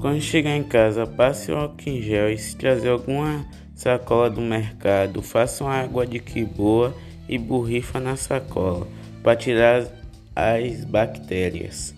Quando chegar em casa, passe o álcool em gel e se trazer alguma sacola do mercado, faça uma água de queboa e borrifa na sacola para tirar as bactérias.